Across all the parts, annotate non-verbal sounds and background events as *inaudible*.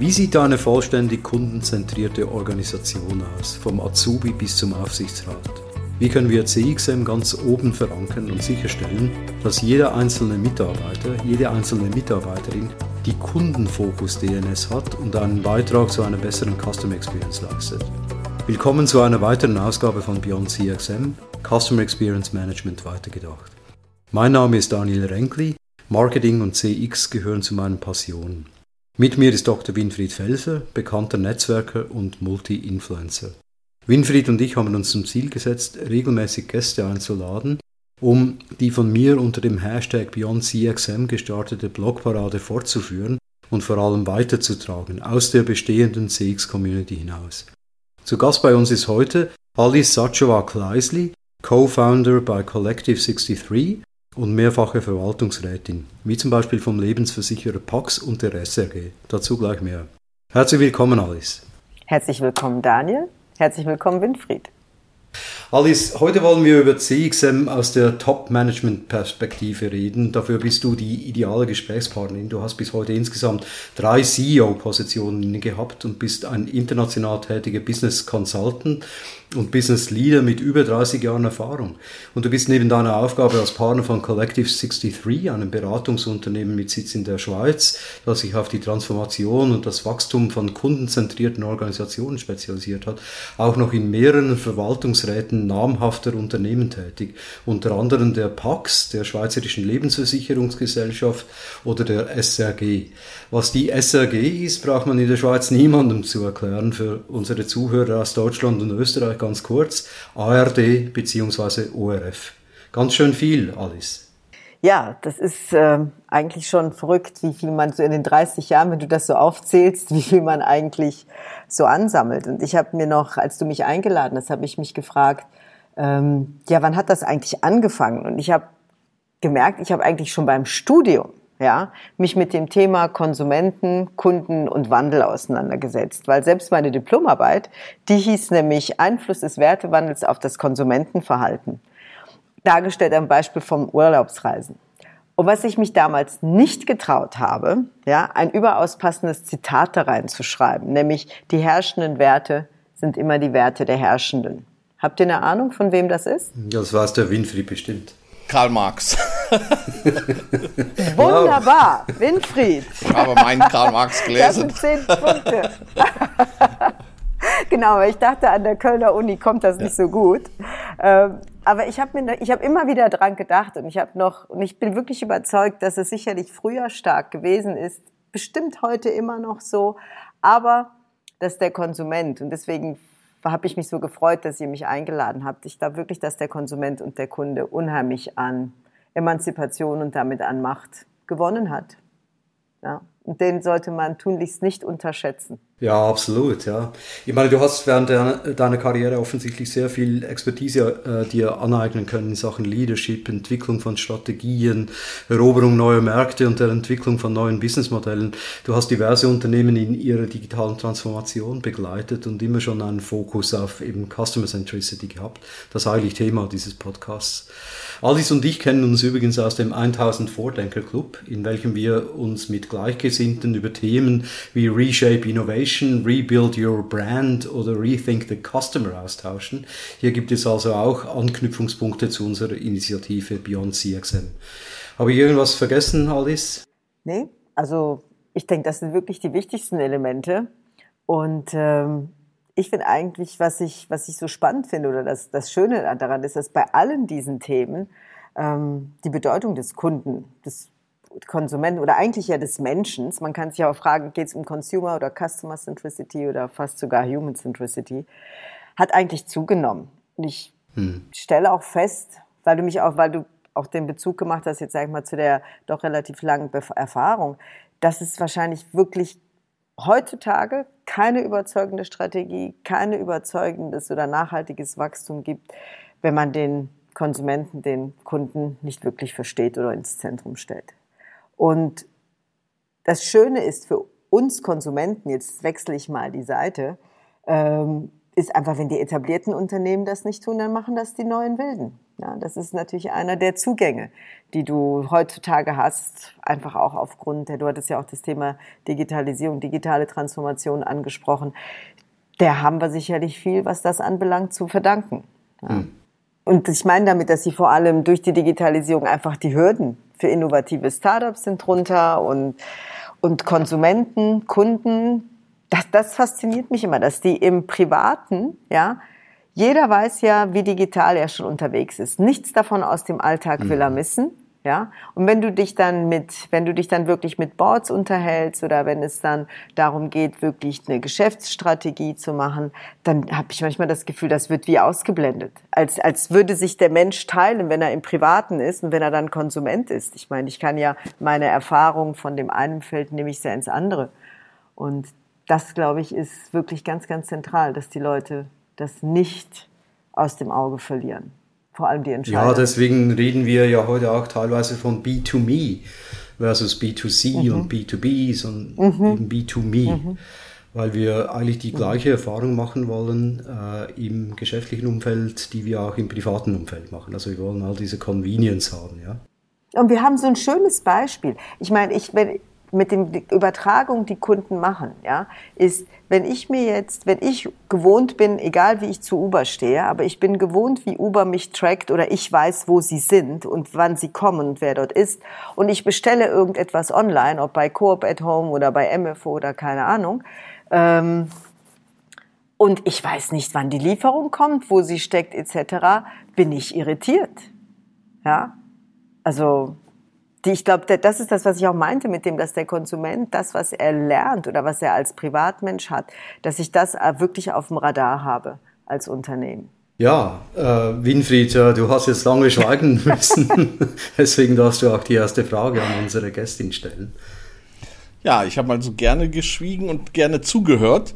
Wie sieht eine vollständig kundenzentrierte Organisation aus, vom Azubi bis zum Aufsichtsrat? Wie können wir CXM ganz oben verankern und sicherstellen, dass jeder einzelne Mitarbeiter, jede einzelne Mitarbeiterin die Kundenfokus-DNS hat und einen Beitrag zu einer besseren Customer Experience leistet? Willkommen zu einer weiteren Ausgabe von Beyond CXM, Customer Experience Management weitergedacht. Mein Name ist Daniel Renkli, Marketing und CX gehören zu meinen Passionen. Mit mir ist Dr. Winfried Felser, bekannter Netzwerker und Multi-Influencer. Winfried und ich haben uns zum Ziel gesetzt, regelmäßig Gäste einzuladen, um die von mir unter dem Hashtag BeyondCXM gestartete Blogparade fortzuführen und vor allem weiterzutragen aus der bestehenden CX-Community hinaus. Zu Gast bei uns ist heute Alice Sachowa Kleisli, Co-Founder bei Collective 63 und mehrfache Verwaltungsrätin, wie zum Beispiel vom Lebensversicherer Pax und der SRG. Dazu gleich mehr. Herzlich willkommen, Alice. Herzlich willkommen, Daniel. Herzlich willkommen, Winfried. Alice, heute wollen wir über CXM aus der Top-Management-Perspektive reden. Dafür bist du die ideale Gesprächspartnerin. Du hast bis heute insgesamt drei CEO-Positionen gehabt und bist ein international tätiger Business Consultant und Business Leader mit über 30 Jahren Erfahrung. Und du bist neben deiner Aufgabe als Partner von Collective 63, einem Beratungsunternehmen mit Sitz in der Schweiz, das sich auf die Transformation und das Wachstum von kundenzentrierten Organisationen spezialisiert hat, auch noch in mehreren Verwaltungsräten namhafter Unternehmen tätig, unter anderem der PAX, der Schweizerischen Lebensversicherungsgesellschaft oder der SRG. Was die SRG ist, braucht man in der Schweiz niemandem zu erklären. Für unsere Zuhörer aus Deutschland und Österreich ganz kurz. ARD bzw. ORF. Ganz schön viel, Alice. Ja, das ist äh, eigentlich schon verrückt, wie viel man so in den 30 Jahren, wenn du das so aufzählst, wie viel man eigentlich so ansammelt. Und ich habe mir noch, als du mich eingeladen hast, habe ich mich gefragt, ähm, ja, wann hat das eigentlich angefangen? Und ich habe gemerkt, ich habe eigentlich schon beim Studium ja, mich mit dem Thema Konsumenten, Kunden und Wandel auseinandergesetzt. Weil selbst meine Diplomarbeit, die hieß nämlich Einfluss des Wertewandels auf das Konsumentenverhalten. Dargestellt am Beispiel vom Urlaubsreisen. Und was ich mich damals nicht getraut habe, ja, ein überaus passendes Zitat da reinzuschreiben, nämlich die herrschenden Werte sind immer die Werte der Herrschenden. Habt ihr eine Ahnung, von wem das ist? Das war es der Winfried bestimmt. Karl Marx. *laughs* Wunderbar, Winfried. Ich habe meinen Karl Marx gelesen. Das sind zehn Punkte. *laughs* genau, aber ich dachte, an der Kölner Uni kommt das nicht so gut. Ähm, aber ich habe mir, ich habe immer wieder dran gedacht und ich habe noch, und ich bin wirklich überzeugt, dass es sicherlich früher stark gewesen ist, bestimmt heute immer noch so, aber dass der Konsument und deswegen habe ich mich so gefreut, dass ihr mich eingeladen habt. Ich glaube wirklich, dass der Konsument und der Kunde unheimlich an Emanzipation und damit an Macht gewonnen hat. Ja. Und den sollte man tunlichst nicht unterschätzen. Ja, absolut, ja. Ich meine, du hast während deiner Karriere offensichtlich sehr viel Expertise äh, dir aneignen können in Sachen Leadership, Entwicklung von Strategien, Eroberung neuer Märkte und der Entwicklung von neuen Businessmodellen. Du hast diverse Unternehmen in ihrer digitalen Transformation begleitet und immer schon einen Fokus auf eben Customer Centricity gehabt. Das ist eigentlich Thema dieses Podcasts. Alice und ich kennen uns übrigens aus dem 1000 Vordenker Club, in welchem wir uns mit Gleichgesinnten über Themen wie Reshape Innovation Innovation, Rebuild Your Brand oder Rethink the Customer austauschen. Hier gibt es also auch Anknüpfungspunkte zu unserer Initiative Beyond CXM. Habe ich irgendwas vergessen, Alice? Nee, also ich denke, das sind wirklich die wichtigsten Elemente. Und ähm, ich finde eigentlich, was ich, was ich so spannend finde oder das, das Schöne daran ist, dass bei allen diesen Themen ähm, die Bedeutung des Kunden, des Konsumenten oder eigentlich ja des Menschen, man kann sich auch fragen, geht es um Consumer oder Customer Centricity oder fast sogar Human Centricity, hat eigentlich zugenommen. Und ich hm. stelle auch fest, weil du mich auch, weil du auch den Bezug gemacht hast, jetzt sag ich mal, zu der doch relativ langen Erfahrung, dass es wahrscheinlich wirklich heutzutage keine überzeugende Strategie, keine überzeugendes oder nachhaltiges Wachstum gibt, wenn man den Konsumenten, den Kunden nicht wirklich versteht oder ins Zentrum stellt. Und das Schöne ist für uns Konsumenten, jetzt wechsle ich mal die Seite, ähm, ist einfach, wenn die etablierten Unternehmen das nicht tun, dann machen das die neuen Wilden. Ja, das ist natürlich einer der Zugänge, die du heutzutage hast, einfach auch aufgrund der, du hattest ja auch das Thema Digitalisierung, digitale Transformation angesprochen. Der haben wir sicherlich viel, was das anbelangt, zu verdanken. Ja. Hm. Und ich meine damit, dass sie vor allem durch die Digitalisierung einfach die Hürden für innovative Startups sind drunter und, und Konsumenten, Kunden. Das, das fasziniert mich immer, dass die im Privaten, ja, jeder weiß ja, wie digital er schon unterwegs ist. Nichts davon aus dem Alltag will er mhm. missen. Ja, und wenn du dich dann mit, wenn du dich dann wirklich mit Boards unterhältst oder wenn es dann darum geht, wirklich eine Geschäftsstrategie zu machen, dann habe ich manchmal das Gefühl, das wird wie ausgeblendet. Als, als würde sich der Mensch teilen, wenn er im Privaten ist und wenn er dann Konsument ist. Ich meine, ich kann ja meine Erfahrung von dem einen Feld nehme ich sehr ins andere. Und das, glaube ich, ist wirklich ganz, ganz zentral, dass die Leute das nicht aus dem Auge verlieren. Vor allem die Entscheidung. Ja, deswegen reden wir ja heute auch teilweise von B2Me versus B2C mhm. und B2B, sondern mhm. eben B2Me. Mhm. Weil wir eigentlich die gleiche Erfahrung machen wollen äh, im geschäftlichen Umfeld, die wir auch im privaten Umfeld machen. Also wir wollen all diese Convenience haben, ja. Und wir haben so ein schönes Beispiel. Ich meine, ich, wenn, mit den Übertragung, die Kunden machen, ja, ist, wenn ich mir jetzt, wenn ich gewohnt bin, egal wie ich zu Uber stehe, aber ich bin gewohnt, wie Uber mich trackt oder ich weiß, wo sie sind und wann sie kommen und wer dort ist und ich bestelle irgendetwas online, ob bei Coop at Home oder bei MFO oder keine Ahnung, ähm, und ich weiß nicht, wann die Lieferung kommt, wo sie steckt etc., bin ich irritiert. Ja, also die, ich glaube, das ist das, was ich auch meinte mit dem, dass der Konsument das, was er lernt oder was er als Privatmensch hat, dass ich das äh, wirklich auf dem Radar habe als Unternehmen. Ja, äh, Winfried, du hast jetzt lange schweigen *laughs* müssen. *laughs* Deswegen darfst du auch die erste Frage an unsere Gästin stellen. Ja, ich habe also gerne geschwiegen und gerne zugehört,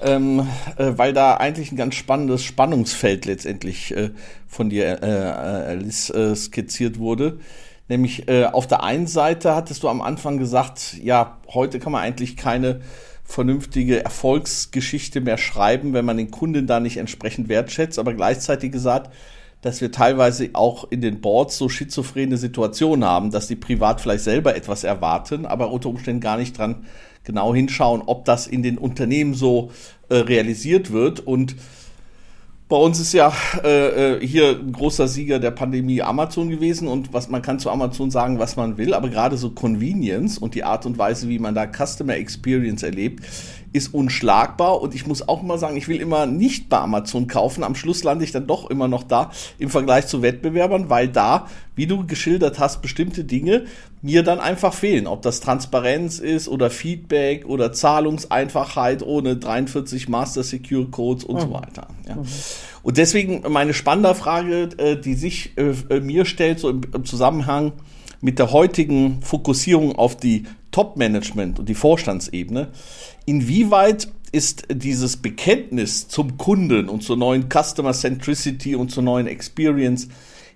ähm, äh, weil da eigentlich ein ganz spannendes Spannungsfeld letztendlich äh, von dir, äh, äh Alice, äh, skizziert wurde. Nämlich äh, auf der einen Seite hattest du am Anfang gesagt, ja, heute kann man eigentlich keine vernünftige Erfolgsgeschichte mehr schreiben, wenn man den Kunden da nicht entsprechend wertschätzt, aber gleichzeitig gesagt, dass wir teilweise auch in den Boards so schizophrene Situationen haben, dass die privat vielleicht selber etwas erwarten, aber unter Umständen gar nicht dran genau hinschauen, ob das in den Unternehmen so äh, realisiert wird. Und bei uns ist ja äh, äh, hier ein großer Sieger der Pandemie Amazon gewesen und was man kann zu Amazon sagen, was man will, aber gerade so Convenience und die Art und Weise, wie man da Customer Experience erlebt, ist unschlagbar und ich muss auch mal sagen, ich will immer nicht bei Amazon kaufen. Am Schluss lande ich dann doch immer noch da im Vergleich zu Wettbewerbern, weil da, wie du geschildert hast, bestimmte Dinge mir dann einfach fehlen. Ob das Transparenz ist oder Feedback oder Zahlungseinfachheit ohne 43 Master Secure Codes und mhm. so weiter. Ja. Mhm. Und deswegen meine spannende Frage, äh, die sich äh, äh, mir stellt, so im Zusammenhang mit der heutigen Fokussierung auf die Top-Management und die Vorstandsebene, inwieweit ist dieses Bekenntnis zum Kunden und zur neuen Customer Centricity und zur neuen Experience,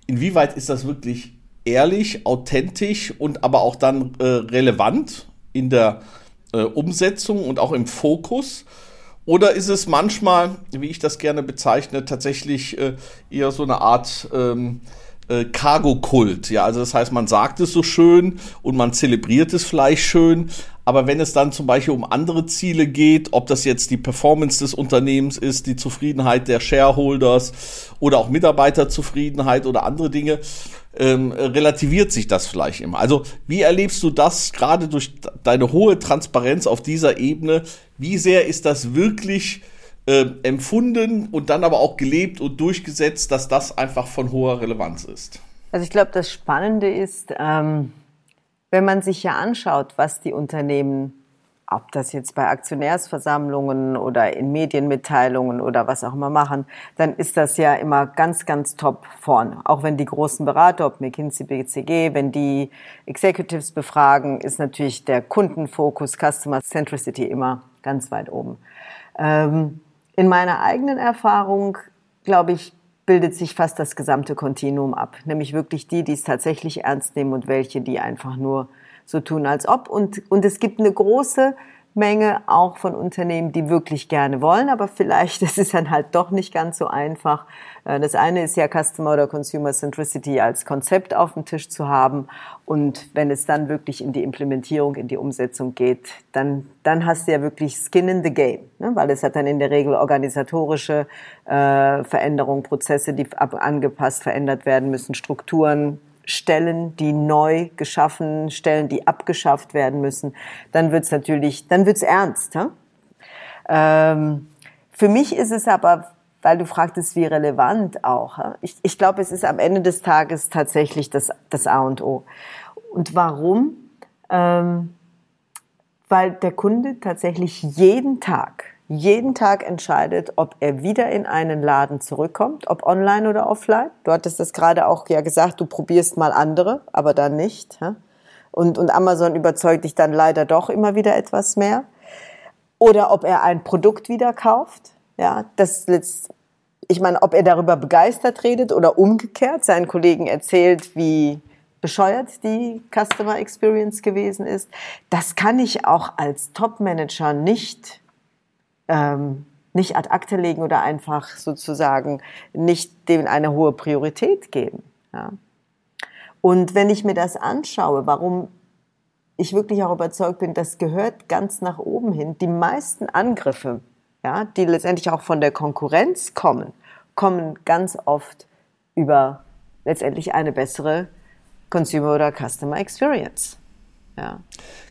inwieweit ist das wirklich ehrlich, authentisch und aber auch dann äh, relevant in der äh, Umsetzung und auch im Fokus? Oder ist es manchmal, wie ich das gerne bezeichne, tatsächlich äh, eher so eine Art ähm, äh, Cargo-Kult. Ja, also das heißt, man sagt es so schön und man zelebriert es vielleicht schön, aber wenn es dann zum Beispiel um andere Ziele geht, ob das jetzt die Performance des Unternehmens ist, die Zufriedenheit der Shareholders oder auch Mitarbeiterzufriedenheit oder andere Dinge, ähm, relativiert sich das vielleicht immer. Also wie erlebst du das gerade durch deine hohe Transparenz auf dieser Ebene? Wie sehr ist das wirklich äh, empfunden und dann aber auch gelebt und durchgesetzt, dass das einfach von hoher Relevanz ist? Also ich glaube, das Spannende ist, ähm, wenn man sich ja anschaut, was die Unternehmen, ob das jetzt bei Aktionärsversammlungen oder in Medienmitteilungen oder was auch immer machen, dann ist das ja immer ganz, ganz top vorne. Auch wenn die großen Berater, ob McKinsey, BCG, wenn die Executives befragen, ist natürlich der Kundenfokus, Customer Centricity immer ganz weit oben. Ähm, in meiner eigenen Erfahrung, glaube ich, bildet sich fast das gesamte Kontinuum ab. Nämlich wirklich die, die es tatsächlich ernst nehmen und welche, die einfach nur so tun, als ob. Und, und es gibt eine große Menge auch von Unternehmen, die wirklich gerne wollen, aber vielleicht *laughs* ist es dann halt doch nicht ganz so einfach. Äh, das eine ist ja Customer oder Consumer Centricity als Konzept auf dem Tisch zu haben und wenn es dann wirklich in die Implementierung, in die Umsetzung geht, dann, dann hast du ja wirklich Skin in the Game, ne? weil es hat dann in der Regel organisatorische äh, Veränderungen, Prozesse, die angepasst, verändert werden müssen, Strukturen, Stellen, die neu geschaffen, Stellen, die abgeschafft werden müssen, dann wird's natürlich, dann wird's ernst. Hm? Ähm, für mich ist es aber, weil du fragtest, wie relevant auch. Hm? Ich, ich glaube, es ist am Ende des Tages tatsächlich das, das A und O. Und warum? Ähm, weil der Kunde tatsächlich jeden Tag jeden Tag entscheidet, ob er wieder in einen Laden zurückkommt, ob online oder offline. Du hattest das gerade auch ja gesagt, du probierst mal andere, aber dann nicht. Und, und Amazon überzeugt dich dann leider doch immer wieder etwas mehr. Oder ob er ein Produkt wieder kauft. Ja, das ich meine, ob er darüber begeistert redet oder umgekehrt seinen Kollegen erzählt, wie bescheuert die Customer Experience gewesen ist. Das kann ich auch als Top-Manager nicht ähm, nicht ad acte legen oder einfach sozusagen nicht dem eine hohe Priorität geben. Ja. Und wenn ich mir das anschaue, warum ich wirklich auch überzeugt bin, das gehört ganz nach oben hin. Die meisten Angriffe, ja, die letztendlich auch von der Konkurrenz kommen, kommen ganz oft über letztendlich eine bessere Consumer oder Customer Experience. Ja.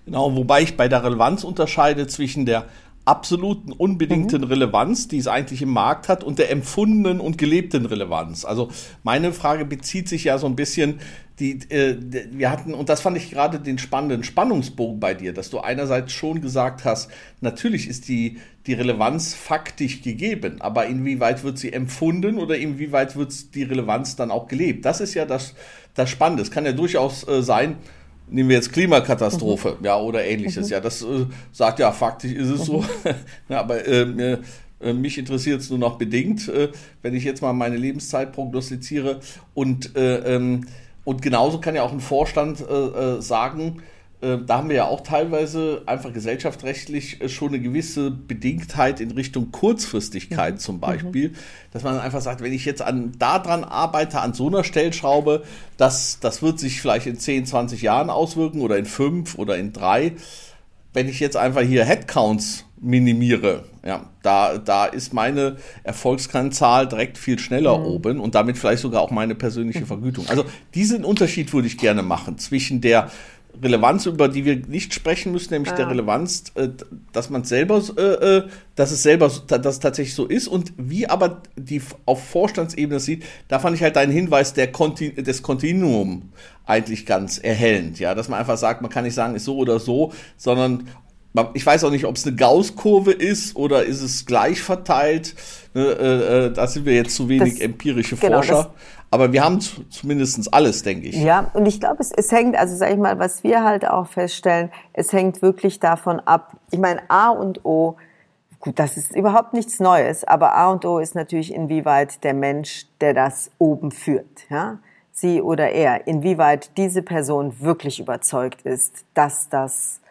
Genau, wobei ich bei der Relevanz unterscheide zwischen der absoluten unbedingten mhm. Relevanz, die es eigentlich im Markt hat, und der empfundenen und gelebten Relevanz. Also meine Frage bezieht sich ja so ein bisschen, die, äh, wir hatten, und das fand ich gerade den spannenden Spannungsbogen bei dir, dass du einerseits schon gesagt hast, natürlich ist die, die Relevanz faktisch gegeben, aber inwieweit wird sie empfunden oder inwieweit wird die Relevanz dann auch gelebt? Das ist ja das, das Spannende. Es kann ja durchaus äh, sein, nehmen wir jetzt Klimakatastrophe, mhm. ja, oder ähnliches. Mhm. Ja, das äh, sagt ja, faktisch ist es mhm. so. *laughs* ja, aber äh, äh, mich interessiert es nur noch bedingt, äh, wenn ich jetzt mal meine Lebenszeit prognostiziere. Und, äh, ähm, und genauso kann ja auch ein Vorstand äh, sagen, da haben wir ja auch teilweise einfach gesellschaftsrechtlich äh, schon eine gewisse Bedingtheit in Richtung Kurzfristigkeit mhm. zum Beispiel, mhm. dass man einfach sagt, wenn ich jetzt an daran arbeite, an so einer Stellschraube, das, das wird sich vielleicht in 10, 20 Jahren auswirken oder in fünf oder in drei. Wenn ich jetzt einfach hier Headcounts minimiere, ja, da, da ist meine Erfolgskennzahl direkt viel schneller mhm. oben und damit vielleicht sogar auch meine persönliche Vergütung. Also diesen Unterschied würde ich gerne machen zwischen der Relevanz, über die wir nicht sprechen müssen, nämlich ah. der Relevanz, äh, dass man selber, äh, äh, dass es selber, dass es tatsächlich so ist und wie aber die auf Vorstandsebene sieht, da fand ich halt deinen Hinweis der Kontin des Kontinuum eigentlich ganz erhellend, ja, dass man einfach sagt, man kann nicht sagen, ist so oder so, sondern ich weiß auch nicht, ob es eine Gaußkurve ist oder ist es gleich verteilt. Ne, äh, da sind wir jetzt zu wenig das, empirische genau, Forscher. Aber wir haben zumindest alles, denke ich. Ja, und ich glaube, es, es hängt, also sage ich mal, was wir halt auch feststellen, es hängt wirklich davon ab. Ich meine, A und O, gut, das ist überhaupt nichts Neues, aber A und O ist natürlich, inwieweit der Mensch, der das oben führt, ja, sie oder er, inwieweit diese Person wirklich überzeugt ist, dass das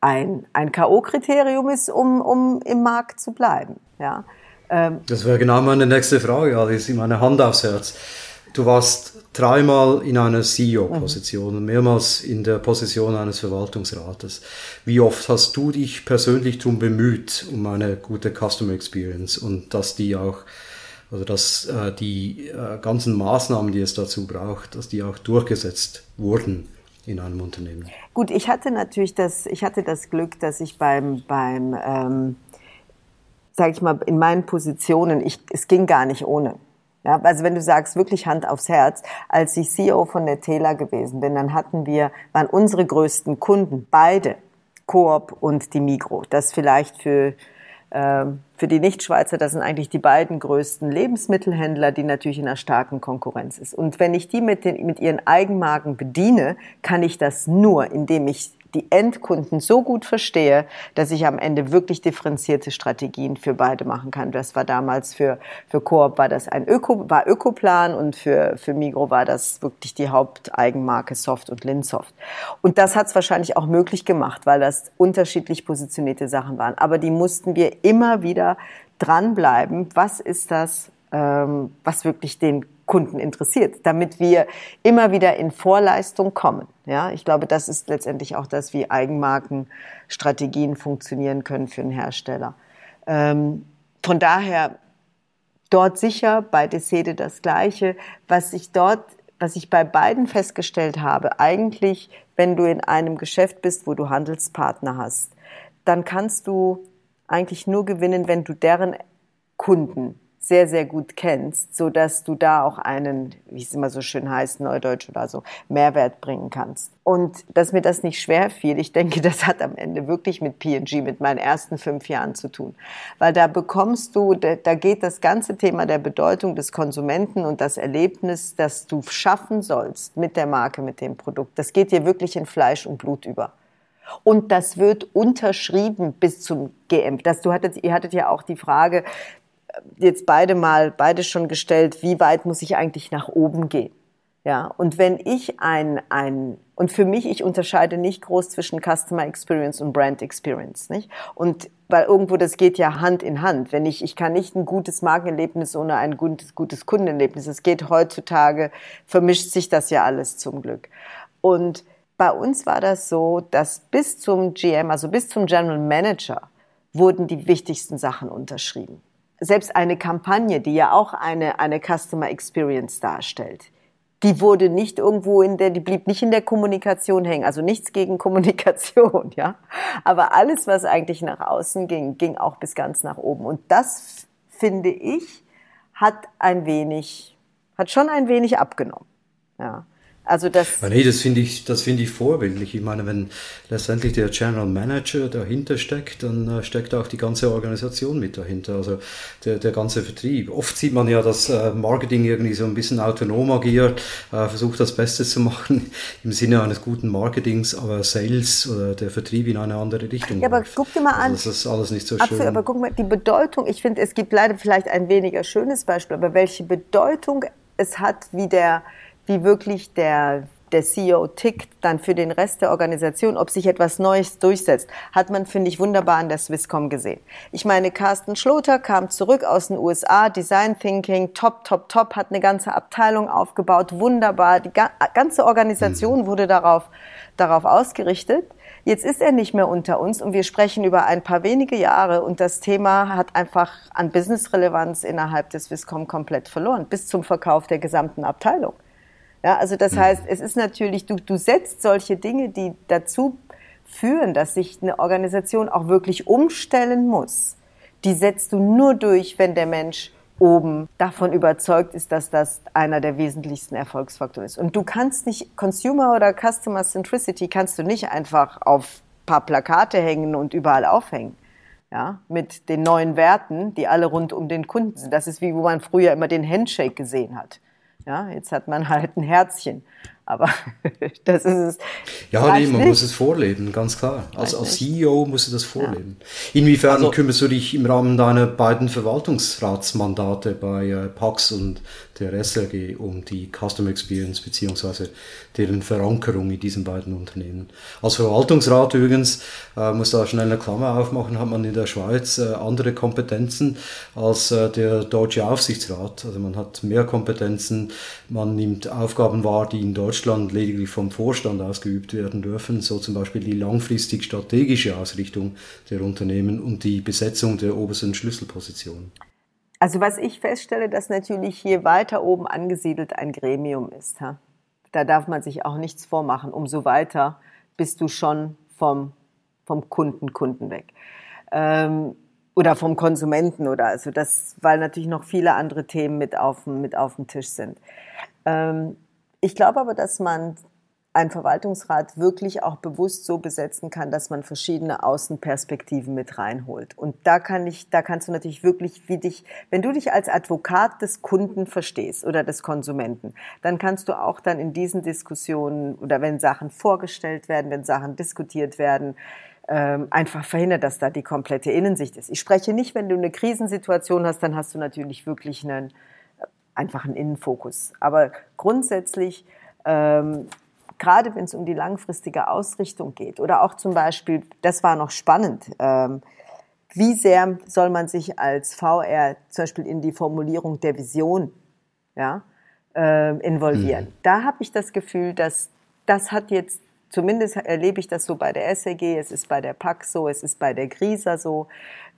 ein, ein K.O.-Kriterium ist, um, um im Markt zu bleiben, ja. Ähm, das wäre genau meine nächste Frage, Alice, meine Hand aufs Herz. Du warst dreimal in einer CEO-Position und mehrmals in der Position eines Verwaltungsrates. Wie oft hast du dich persönlich darum bemüht, um eine gute Customer Experience und dass die auch, also dass äh, die äh, ganzen Maßnahmen, die es dazu braucht, dass die auch durchgesetzt wurden in einem Unternehmen? Gut, ich hatte natürlich das, ich hatte das Glück, dass ich beim, beim ähm, sage ich mal, in meinen Positionen, ich, es ging gar nicht ohne. Ja, also wenn du sagst, wirklich Hand aufs Herz, als ich CEO von der Tela gewesen bin, dann hatten wir, waren unsere größten Kunden beide Coop und die Migro. Das vielleicht für, äh, für die Nichtschweizer, das sind eigentlich die beiden größten Lebensmittelhändler, die natürlich in einer starken Konkurrenz ist. Und wenn ich die mit, den, mit ihren Eigenmarken bediene, kann ich das nur, indem ich die Endkunden so gut verstehe, dass ich am Ende wirklich differenzierte Strategien für beide machen kann. Das war damals für, für Coop war das ein Öko, war Ökoplan und für, für Migro war das wirklich die Haupteigenmarke Soft und Linsoft. Und das hat es wahrscheinlich auch möglich gemacht, weil das unterschiedlich positionierte Sachen waren. Aber die mussten wir immer wieder dranbleiben. Was ist das, ähm, was wirklich den Kunden interessiert, damit wir immer wieder in Vorleistung kommen. Ja, ich glaube, das ist letztendlich auch das, wie Eigenmarkenstrategien funktionieren können für einen Hersteller. Ähm, von daher dort sicher bei Desede das Gleiche. Was ich dort, was ich bei beiden festgestellt habe, eigentlich, wenn du in einem Geschäft bist, wo du Handelspartner hast, dann kannst du eigentlich nur gewinnen, wenn du deren Kunden sehr, sehr gut kennst, so dass du da auch einen, wie es immer so schön heißt, Neudeutsch oder so, Mehrwert bringen kannst. Und dass mir das nicht schwer fiel, ich denke, *laughs* das hat am Ende wirklich mit P&G, mit meinen ersten fünf Jahren zu tun. Weil da bekommst du, da geht das ganze Thema der Bedeutung des Konsumenten und das Erlebnis, das du schaffen sollst mit der Marke, mit dem Produkt, das geht dir wirklich in Fleisch und Blut über. Und das wird unterschrieben bis zum GM. Das, du hattet, ihr hattet ja auch die Frage, jetzt beide mal, beide schon gestellt, wie weit muss ich eigentlich nach oben gehen? Ja, und wenn ich ein, ein, und für mich, ich unterscheide nicht groß zwischen Customer Experience und Brand Experience, nicht? Und weil irgendwo das geht ja Hand in Hand. Wenn ich, ich kann nicht ein gutes Markenerlebnis ohne ein gutes, gutes Kundenerlebnis. Es geht heutzutage, vermischt sich das ja alles zum Glück. Und bei uns war das so, dass bis zum GM, also bis zum General Manager, wurden die wichtigsten Sachen unterschrieben selbst eine Kampagne, die ja auch eine, eine Customer Experience darstellt, die wurde nicht irgendwo in der, die blieb nicht in der Kommunikation hängen. Also nichts gegen Kommunikation, *laughs* ja. Aber alles, was eigentlich nach außen ging, ging auch bis ganz nach oben. Und das, finde ich, hat ein wenig, hat schon ein wenig abgenommen, ja. Also das. Ja, nee, das finde ich, das finde ich vorbildlich. Ich meine, wenn letztendlich der General Manager dahinter steckt, dann äh, steckt auch die ganze Organisation mit dahinter. Also der, der ganze Vertrieb. Oft sieht man ja, dass äh, Marketing irgendwie so ein bisschen autonom agiert, äh, versucht das Beste zu *laughs* machen im Sinne eines guten Marketings, aber Sales oder der Vertrieb in eine andere Richtung. Ja, aber läuft. guck dir mal an. Also das ist alles nicht so Absolut, schön. Aber guck mal, die Bedeutung, ich finde, es gibt leider vielleicht ein weniger schönes Beispiel, aber welche Bedeutung es hat, wie der wie wirklich der, der CEO tickt dann für den Rest der Organisation, ob sich etwas Neues durchsetzt, hat man, finde ich, wunderbar an der Swisscom gesehen. Ich meine, Carsten Schloter kam zurück aus den USA, Design Thinking, top, top, top, hat eine ganze Abteilung aufgebaut, wunderbar. Die ganze Organisation mhm. wurde darauf, darauf ausgerichtet. Jetzt ist er nicht mehr unter uns und wir sprechen über ein paar wenige Jahre und das Thema hat einfach an Businessrelevanz innerhalb des Swisscom komplett verloren, bis zum Verkauf der gesamten Abteilung. Ja, also das mhm. heißt, es ist natürlich, du, du setzt solche Dinge, die dazu führen, dass sich eine Organisation auch wirklich umstellen muss. Die setzt du nur durch, wenn der Mensch oben davon überzeugt ist, dass das einer der wesentlichsten Erfolgsfaktoren ist. Und du kannst nicht, Consumer oder Customer Centricity kannst du nicht einfach auf paar Plakate hängen und überall aufhängen. Ja, mit den neuen Werten, die alle rund um den Kunden sind. Das ist wie, wo man früher immer den Handshake gesehen hat. Ja, jetzt hat man halt ein Herzchen. Aber *laughs* das ist es. Ja, nee, man nicht. muss es vorleben, ganz klar. Als, als CEO musst du das vorleben. Ja. Inwiefern also, kümmerst du dich im Rahmen deiner beiden Verwaltungsratsmandate bei äh, PAX und der SRG um die Customer Experience beziehungsweise deren Verankerung in diesen beiden Unternehmen. Als Verwaltungsrat übrigens, äh, muss da schnell eine Klammer aufmachen, hat man in der Schweiz äh, andere Kompetenzen als äh, der deutsche Aufsichtsrat. Also man hat mehr Kompetenzen, man nimmt Aufgaben wahr, die in Deutschland lediglich vom Vorstand ausgeübt werden dürfen, so zum Beispiel die langfristig strategische Ausrichtung der Unternehmen und die Besetzung der obersten Schlüsselpositionen. Also was ich feststelle, dass natürlich hier weiter oben angesiedelt ein Gremium ist. Da darf man sich auch nichts vormachen. Umso weiter bist du schon vom, vom Kunden, Kunden weg. Ähm, oder vom Konsumenten oder also das, weil natürlich noch viele andere Themen mit auf, mit auf dem Tisch sind. Ähm, ich glaube aber, dass man einen Verwaltungsrat wirklich auch bewusst so besetzen kann, dass man verschiedene Außenperspektiven mit reinholt. Und da kann ich, da kannst du natürlich wirklich, wie dich, wenn du dich als Advokat des Kunden verstehst oder des Konsumenten, dann kannst du auch dann in diesen Diskussionen oder wenn Sachen vorgestellt werden, wenn Sachen diskutiert werden, ähm, einfach verhindert, dass da die komplette Innensicht ist. Ich spreche nicht, wenn du eine Krisensituation hast, dann hast du natürlich wirklich einen äh, einfachen Innenfokus. Aber grundsätzlich ähm, gerade wenn es um die langfristige Ausrichtung geht oder auch zum Beispiel, das war noch spannend, ähm, wie sehr soll man sich als VR zum Beispiel in die Formulierung der Vision ja, äh, involvieren? Mhm. Da habe ich das Gefühl, dass das hat jetzt, zumindest erlebe ich das so bei der SEG, es ist bei der PAC so, es ist bei der GRISA so,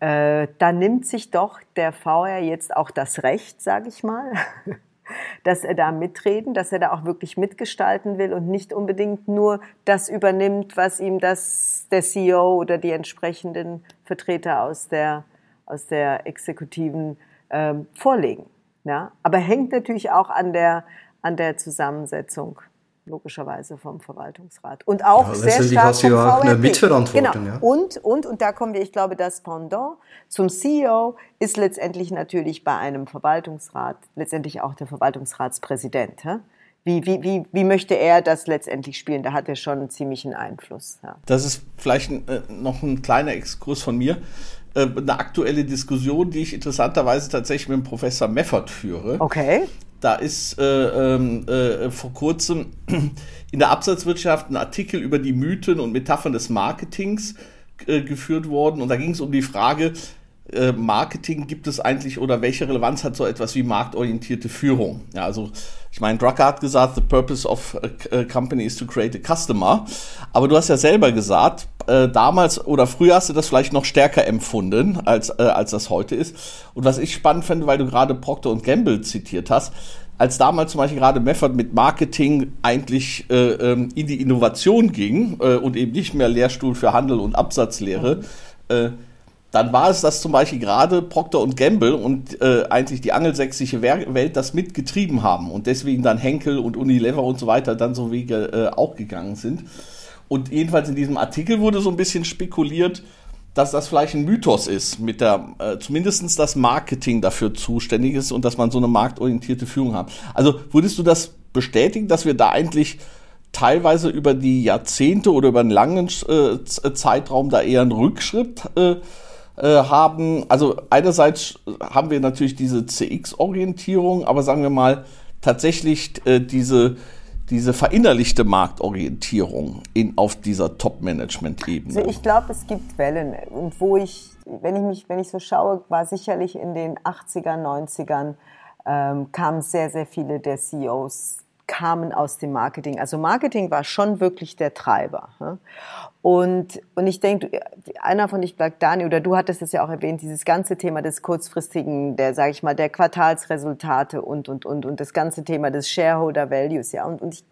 äh, da nimmt sich doch der VR jetzt auch das Recht, sage ich mal, *laughs* dass er da mitreden, dass er da auch wirklich mitgestalten will und nicht unbedingt nur das übernimmt, was ihm das der CEO oder die entsprechenden Vertreter aus der aus der Exekutiven ähm, vorlegen. Ja, aber hängt natürlich auch an der an der Zusammensetzung logischerweise vom Verwaltungsrat. Und auch ja, sehr stark hast vom auch eine Mitverantwortung. Genau. Ja. Und, und, und da kommen wir, ich glaube, das Pendant zum CEO ist letztendlich natürlich bei einem Verwaltungsrat letztendlich auch der Verwaltungsratspräsident. Hä? Wie, wie, wie, wie möchte er das letztendlich spielen? Da hat er schon einen ziemlichen Einfluss. Ja. Das ist vielleicht äh, noch ein kleiner Exkurs von mir. Äh, eine aktuelle Diskussion, die ich interessanterweise tatsächlich mit dem Professor Meffert führe. Okay. Da ist äh, ähm, äh, vor kurzem in der Absatzwirtschaft ein Artikel über die Mythen und Metaphern des Marketings äh, geführt worden. Und da ging es um die Frage, äh, Marketing gibt es eigentlich oder welche Relevanz hat so etwas wie marktorientierte Führung? Ja, also ich meine, Drucker hat gesagt, the purpose of a company is to create a customer. Aber du hast ja selber gesagt, äh, damals oder früher hast du das vielleicht noch stärker empfunden, als, äh, als das heute ist. Und was ich spannend finde, weil du gerade Procter Gamble zitiert hast, als damals zum Beispiel gerade Meffert mit Marketing eigentlich äh, ähm, in die Innovation ging äh, und eben nicht mehr Lehrstuhl für Handel und Absatzlehre, äh, dann war es, dass zum Beispiel gerade Procter und Gamble und äh, eigentlich die angelsächsische Welt das mitgetrieben haben und deswegen dann Henkel und Unilever und so weiter dann so Wege äh, auch gegangen sind. Und jedenfalls in diesem Artikel wurde so ein bisschen spekuliert, dass das vielleicht ein Mythos ist, mit der äh, zumindestens das Marketing dafür zuständig ist und dass man so eine marktorientierte Führung hat. Also würdest du das bestätigen, dass wir da eigentlich teilweise über die Jahrzehnte oder über einen langen äh, Zeitraum da eher einen Rückschritt äh, haben, also einerseits haben wir natürlich diese CX-Orientierung, aber sagen wir mal tatsächlich äh, diese diese verinnerlichte Marktorientierung in, auf dieser Top-Management-Ebene? Also ich glaube, es gibt Wellen. Und wo ich, wenn ich mich, wenn ich so schaue, war sicherlich in den 80ern, 90ern, ähm, kamen sehr, sehr viele der CEOs kamen aus dem Marketing. Also Marketing war schon wirklich der Treiber. Und, und ich denke, einer von ich glaube Dani, oder du hattest es ja auch erwähnt, dieses ganze Thema des kurzfristigen, der, sage ich mal, der Quartalsresultate und, und, und, und das ganze Thema des Shareholder Values, ja. Und, und ich,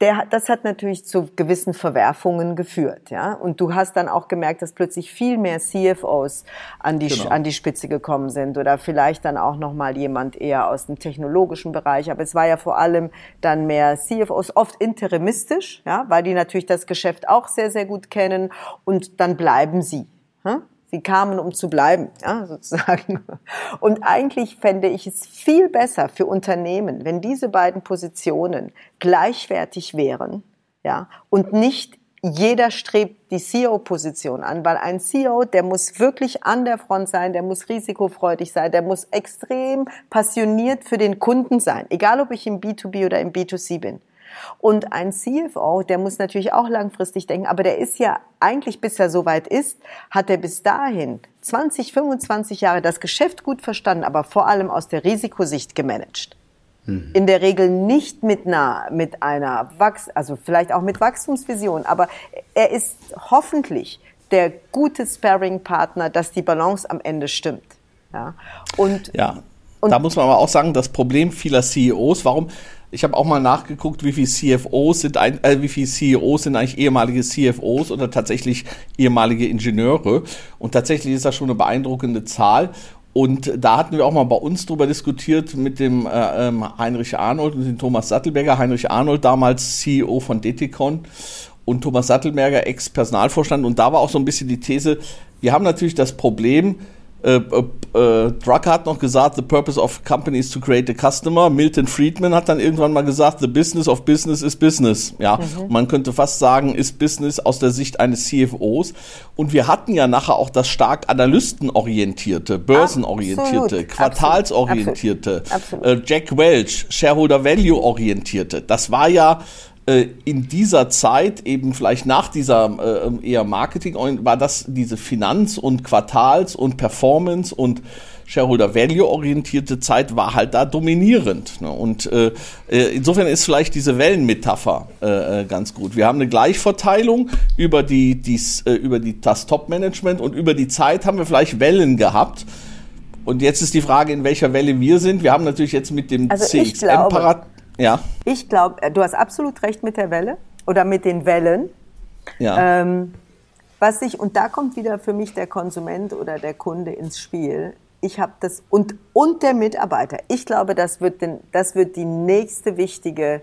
der, das hat natürlich zu gewissen Verwerfungen geführt, ja. Und du hast dann auch gemerkt, dass plötzlich viel mehr CFOs an die, genau. an die Spitze gekommen sind oder vielleicht dann auch nochmal jemand eher aus dem technologischen Bereich. Aber es war ja vor allem dann mehr CFOs, oft interimistisch, ja, weil die natürlich das Geschäft auch sehr, sehr gut kennen und dann bleiben sie. Hm? Sie kamen, um zu bleiben, ja, sozusagen. Und eigentlich fände ich es viel besser für Unternehmen, wenn diese beiden Positionen gleichwertig wären, ja, und nicht jeder strebt die CEO-Position an, weil ein CEO, der muss wirklich an der Front sein, der muss risikofreudig sein, der muss extrem passioniert für den Kunden sein, egal ob ich im B2B oder im B2C bin. Und ein CFO, der muss natürlich auch langfristig denken, aber der ist ja eigentlich, bis er soweit ist, hat er bis dahin 20, 25 Jahre das Geschäft gut verstanden, aber vor allem aus der Risikosicht gemanagt. Mhm. In der Regel nicht mit einer, mit einer Wachs, also vielleicht auch mit Wachstumsvision, aber er ist hoffentlich der gute Sparring-Partner, dass die Balance am Ende stimmt. Ja. Und, ja. Und da muss man aber auch sagen, das Problem vieler CEOs, warum ich habe auch mal nachgeguckt, wie viele CFOs sind, ein, äh, wie viele CEOs sind eigentlich ehemalige CFOs oder tatsächlich ehemalige Ingenieure. Und tatsächlich ist das schon eine beeindruckende Zahl. Und da hatten wir auch mal bei uns drüber diskutiert mit dem äh, ähm, Heinrich Arnold und dem Thomas Sattelberger. Heinrich Arnold, damals CEO von Deticon und Thomas Sattelberger, Ex-Personalvorstand. Und da war auch so ein bisschen die These, wir haben natürlich das Problem, äh, äh, äh, Drucker hat noch gesagt, the purpose of companies to create a customer. Milton Friedman hat dann irgendwann mal gesagt, the business of business is business. Ja, mhm. man könnte fast sagen, ist Business aus der Sicht eines CFOs. Und wir hatten ja nachher auch das stark analystenorientierte, börsenorientierte, Absolut. quartalsorientierte, Absolut. Äh, Jack Welch, Shareholder Value orientierte. Das war ja in dieser Zeit, eben vielleicht nach dieser äh, eher Marketing, war das diese Finanz- und Quartals- und Performance- und Shareholder Value orientierte Zeit war halt da dominierend. Ne? Und äh, äh, insofern ist vielleicht diese Wellenmetapher äh, äh, ganz gut. Wir haben eine Gleichverteilung über die, dies, äh, über die, das Top-Management und über die Zeit haben wir vielleicht Wellen gehabt. Und jetzt ist die Frage, in welcher Welle wir sind. Wir haben natürlich jetzt mit dem also CXM-Parat ja. Ich glaube, äh, du hast absolut recht mit der Welle oder mit den Wellen. Ja. Ähm, was ich, und da kommt wieder für mich der Konsument oder der Kunde ins Spiel. Ich habe das, und, und der Mitarbeiter. Ich glaube, das wird, den, das wird die nächste wichtige,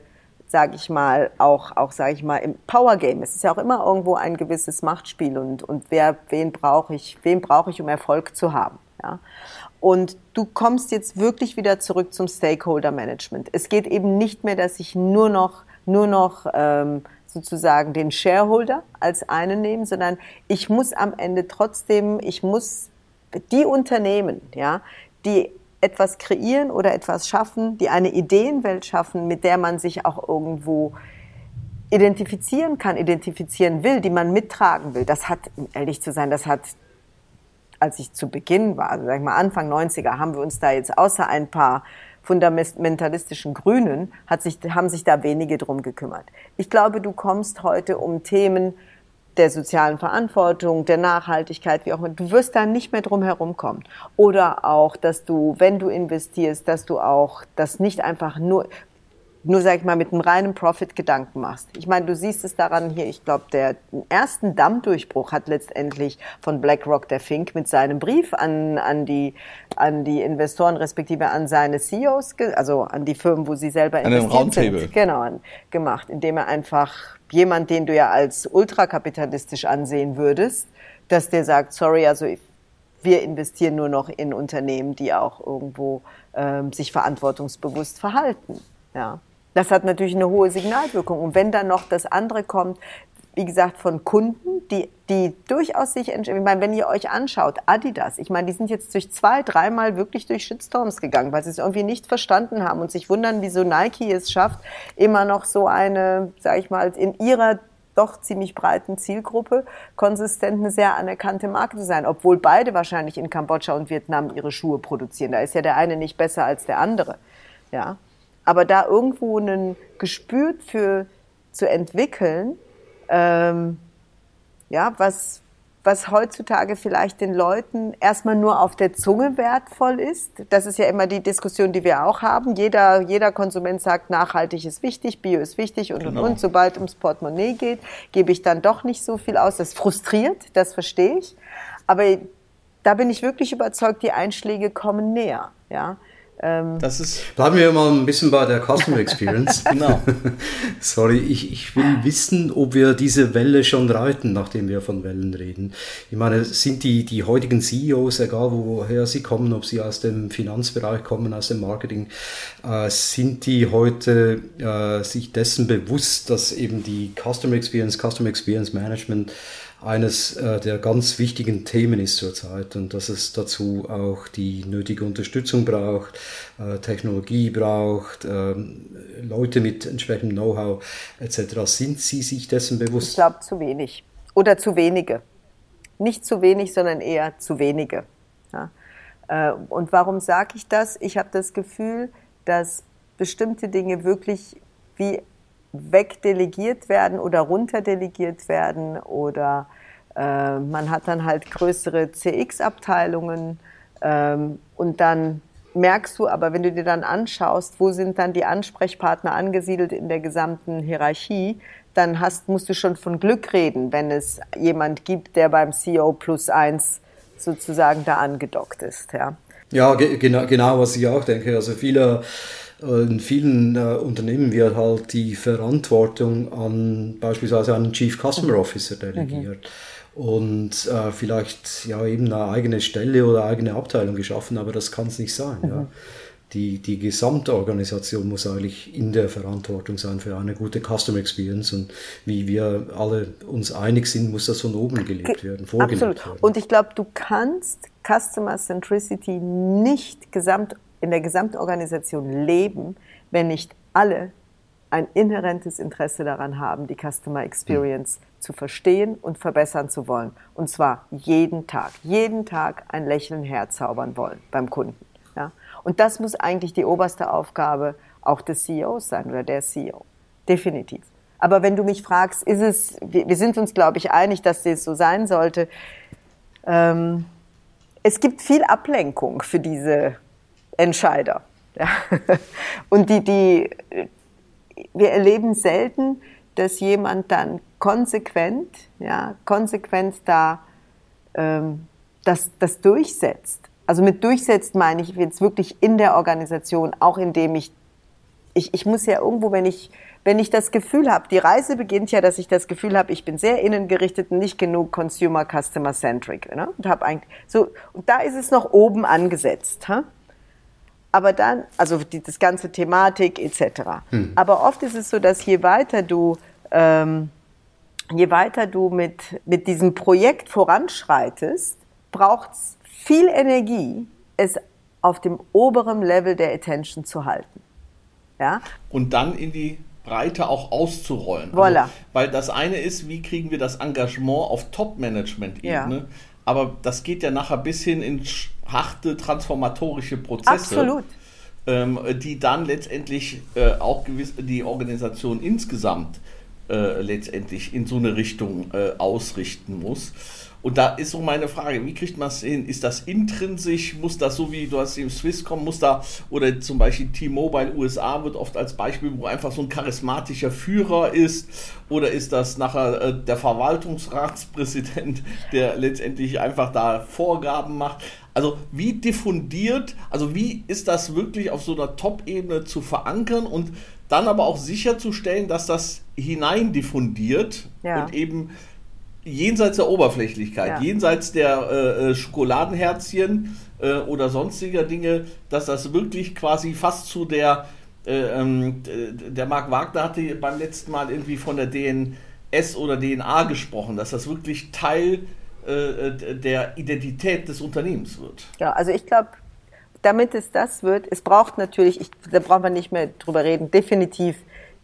sage ich mal, auch, auch sage ich mal, im Power Game. Es ist ja auch immer irgendwo ein gewisses Machtspiel und, und wer, wen brauche ich, wen brauche ich, um Erfolg zu haben. Ja? Und du kommst jetzt wirklich wieder zurück zum Stakeholder Management. Es geht eben nicht mehr, dass ich nur noch, nur noch ähm, sozusagen den Shareholder als einen nehme, sondern ich muss am Ende trotzdem, ich muss die Unternehmen, ja, die etwas kreieren oder etwas schaffen, die eine Ideenwelt schaffen, mit der man sich auch irgendwo identifizieren kann, identifizieren will, die man mittragen will. Das hat, ehrlich zu sein, das hat als ich zu Beginn war, also sag ich mal Anfang 90er, haben wir uns da jetzt außer ein paar fundamentalistischen Grünen, hat sich, haben sich da wenige drum gekümmert. Ich glaube, du kommst heute um Themen der sozialen Verantwortung, der Nachhaltigkeit, wie auch immer, du wirst da nicht mehr drum herumkommen. Oder auch, dass du, wenn du investierst, dass du auch das nicht einfach nur, nur, sag ich mal, mit einem reinen Profit Gedanken machst. Ich meine, du siehst es daran hier, ich glaube, der ersten Dammdurchbruch hat letztendlich von BlackRock der Fink mit seinem Brief an, an, die, an die Investoren respektive an seine CEOs, also an die Firmen, wo sie selber an investiert sind, genau, gemacht, indem er einfach jemand, den du ja als ultrakapitalistisch ansehen würdest, dass der sagt, sorry, also wir investieren nur noch in Unternehmen, die auch irgendwo ähm, sich verantwortungsbewusst verhalten. Ja. Das hat natürlich eine hohe Signalwirkung. Und wenn dann noch das andere kommt, wie gesagt, von Kunden, die, die durchaus sich entscheiden. Ich meine, wenn ihr euch anschaut, Adidas, ich meine, die sind jetzt durch zwei, dreimal wirklich durch Shitstorms gegangen, weil sie es irgendwie nicht verstanden haben und sich wundern, wieso Nike es schafft, immer noch so eine, sag ich mal, in ihrer doch ziemlich breiten Zielgruppe konsistent eine sehr anerkannte Marke zu sein, obwohl beide wahrscheinlich in Kambodscha und Vietnam ihre Schuhe produzieren. Da ist ja der eine nicht besser als der andere. Ja. Aber da irgendwo ein Gespür für zu entwickeln, ähm, ja, was, was heutzutage vielleicht den Leuten erstmal nur auf der Zunge wertvoll ist. Das ist ja immer die Diskussion, die wir auch haben. Jeder, jeder Konsument sagt, nachhaltig ist wichtig, Bio ist wichtig und, genau. und, und. Sobald ums Portemonnaie geht, gebe ich dann doch nicht so viel aus. Das frustriert, das verstehe ich. Aber da bin ich wirklich überzeugt, die Einschläge kommen näher, ja. Ähm das ist Bleiben wir mal ein bisschen bei der Customer Experience. *laughs* genau. *laughs* Sorry, ich, ich will wissen, ob wir diese Welle schon reiten, nachdem wir von Wellen reden. Ich meine, sind die, die heutigen CEOs, egal woher sie kommen, ob sie aus dem Finanzbereich kommen, aus dem Marketing, äh, sind die heute äh, sich dessen bewusst, dass eben die Customer Experience, Customer Experience Management eines äh, der ganz wichtigen Themen ist zurzeit und dass es dazu auch die nötige Unterstützung braucht, äh, Technologie braucht, äh, Leute mit entsprechendem Know-how etc. Sind Sie sich dessen bewusst? Ich glaube zu wenig oder zu wenige. Nicht zu wenig, sondern eher zu wenige. Ja. Äh, und warum sage ich das? Ich habe das Gefühl, dass bestimmte Dinge wirklich wie wegdelegiert werden oder runterdelegiert werden oder äh, man hat dann halt größere CX-Abteilungen ähm, und dann merkst du aber, wenn du dir dann anschaust, wo sind dann die Ansprechpartner angesiedelt in der gesamten Hierarchie, dann hast, musst du schon von Glück reden, wenn es jemand gibt, der beim CEO plus eins sozusagen da angedockt ist. Ja. Ja, ge genau, genau, was ich auch denke. Also viele in vielen äh, Unternehmen wird halt die Verantwortung an beispielsweise einen Chief Customer Officer delegiert. Mhm. Und äh, vielleicht ja eben eine eigene Stelle oder eigene Abteilung geschaffen, aber das kann es nicht sein. Mhm. Ja. Die, die Gesamtorganisation muss eigentlich in der Verantwortung sein für eine gute Customer Experience und wie wir alle uns einig sind, muss das von oben gelebt werden, vorgelebt Absolut. werden. Und ich glaube, du kannst Customer Centricity nicht gesamt in der Gesamtorganisation leben, wenn nicht alle ein inhärentes Interesse daran haben, die Customer Experience mhm. zu verstehen und verbessern zu wollen. Und zwar jeden Tag. Jeden Tag ein Lächeln herzaubern wollen beim Kunden. Ja? Und das muss eigentlich die oberste Aufgabe auch des CEOs sein oder der CEO. Definitiv. Aber wenn du mich fragst, ist es, wir sind uns, glaube ich, einig, dass es so sein sollte. Ähm, es gibt viel Ablenkung für diese Entscheider. Ja. *laughs* Und die, die, wir erleben selten, dass jemand dann konsequent, ja, konsequent da ähm, das, das durchsetzt. Also mit durchsetzt meine ich jetzt wirklich in der Organisation, auch indem ich, ich, ich muss ja irgendwo, wenn ich, wenn ich das Gefühl habe, die Reise beginnt ja, dass ich das Gefühl habe, ich bin sehr innengerichtet und nicht genug Consumer Customer Centric. Ne? Und habe eigentlich so, und da ist es noch oben angesetzt. Ha? Aber dann, also die, das ganze Thematik etc. Hm. Aber oft ist es so, dass je weiter du, ähm, je weiter du mit, mit diesem Projekt voranschreitest, braucht es viel Energie, es auf dem oberen Level der Attention zu halten. Ja? Und dann in die Breite auch auszurollen. Voilà. Also, weil das eine ist, wie kriegen wir das Engagement auf Top-Management-Ebene, ja. aber das geht ja nachher bis hin in harte transformatorische Prozesse. Absolut. Ähm, die dann letztendlich äh, auch gewiss, die Organisation insgesamt äh, letztendlich in so eine Richtung äh, ausrichten muss. Und da ist so meine Frage, wie kriegt man es hin? Ist das intrinsisch? Muss das so wie du hast im Swisscom, muss da, oder zum Beispiel T-Mobile USA wird oft als Beispiel, wo einfach so ein charismatischer Führer ist, oder ist das nachher äh, der Verwaltungsratspräsident, *laughs* der letztendlich einfach da Vorgaben macht? Also wie diffundiert, also wie ist das wirklich auf so einer Top-Ebene zu verankern und dann aber auch sicherzustellen, dass das hinein diffundiert ja. und eben jenseits der Oberflächlichkeit, ja. jenseits der äh, äh, Schokoladenherzchen äh, oder sonstiger Dinge, dass das wirklich quasi fast zu der, äh, ähm, der Marc Wagner hatte beim letzten Mal irgendwie von der DNS oder DNA gesprochen, dass das wirklich Teil äh, der Identität des Unternehmens wird. Ja, also ich glaube, damit es das wird, es braucht natürlich, ich, da braucht man nicht mehr drüber reden, definitiv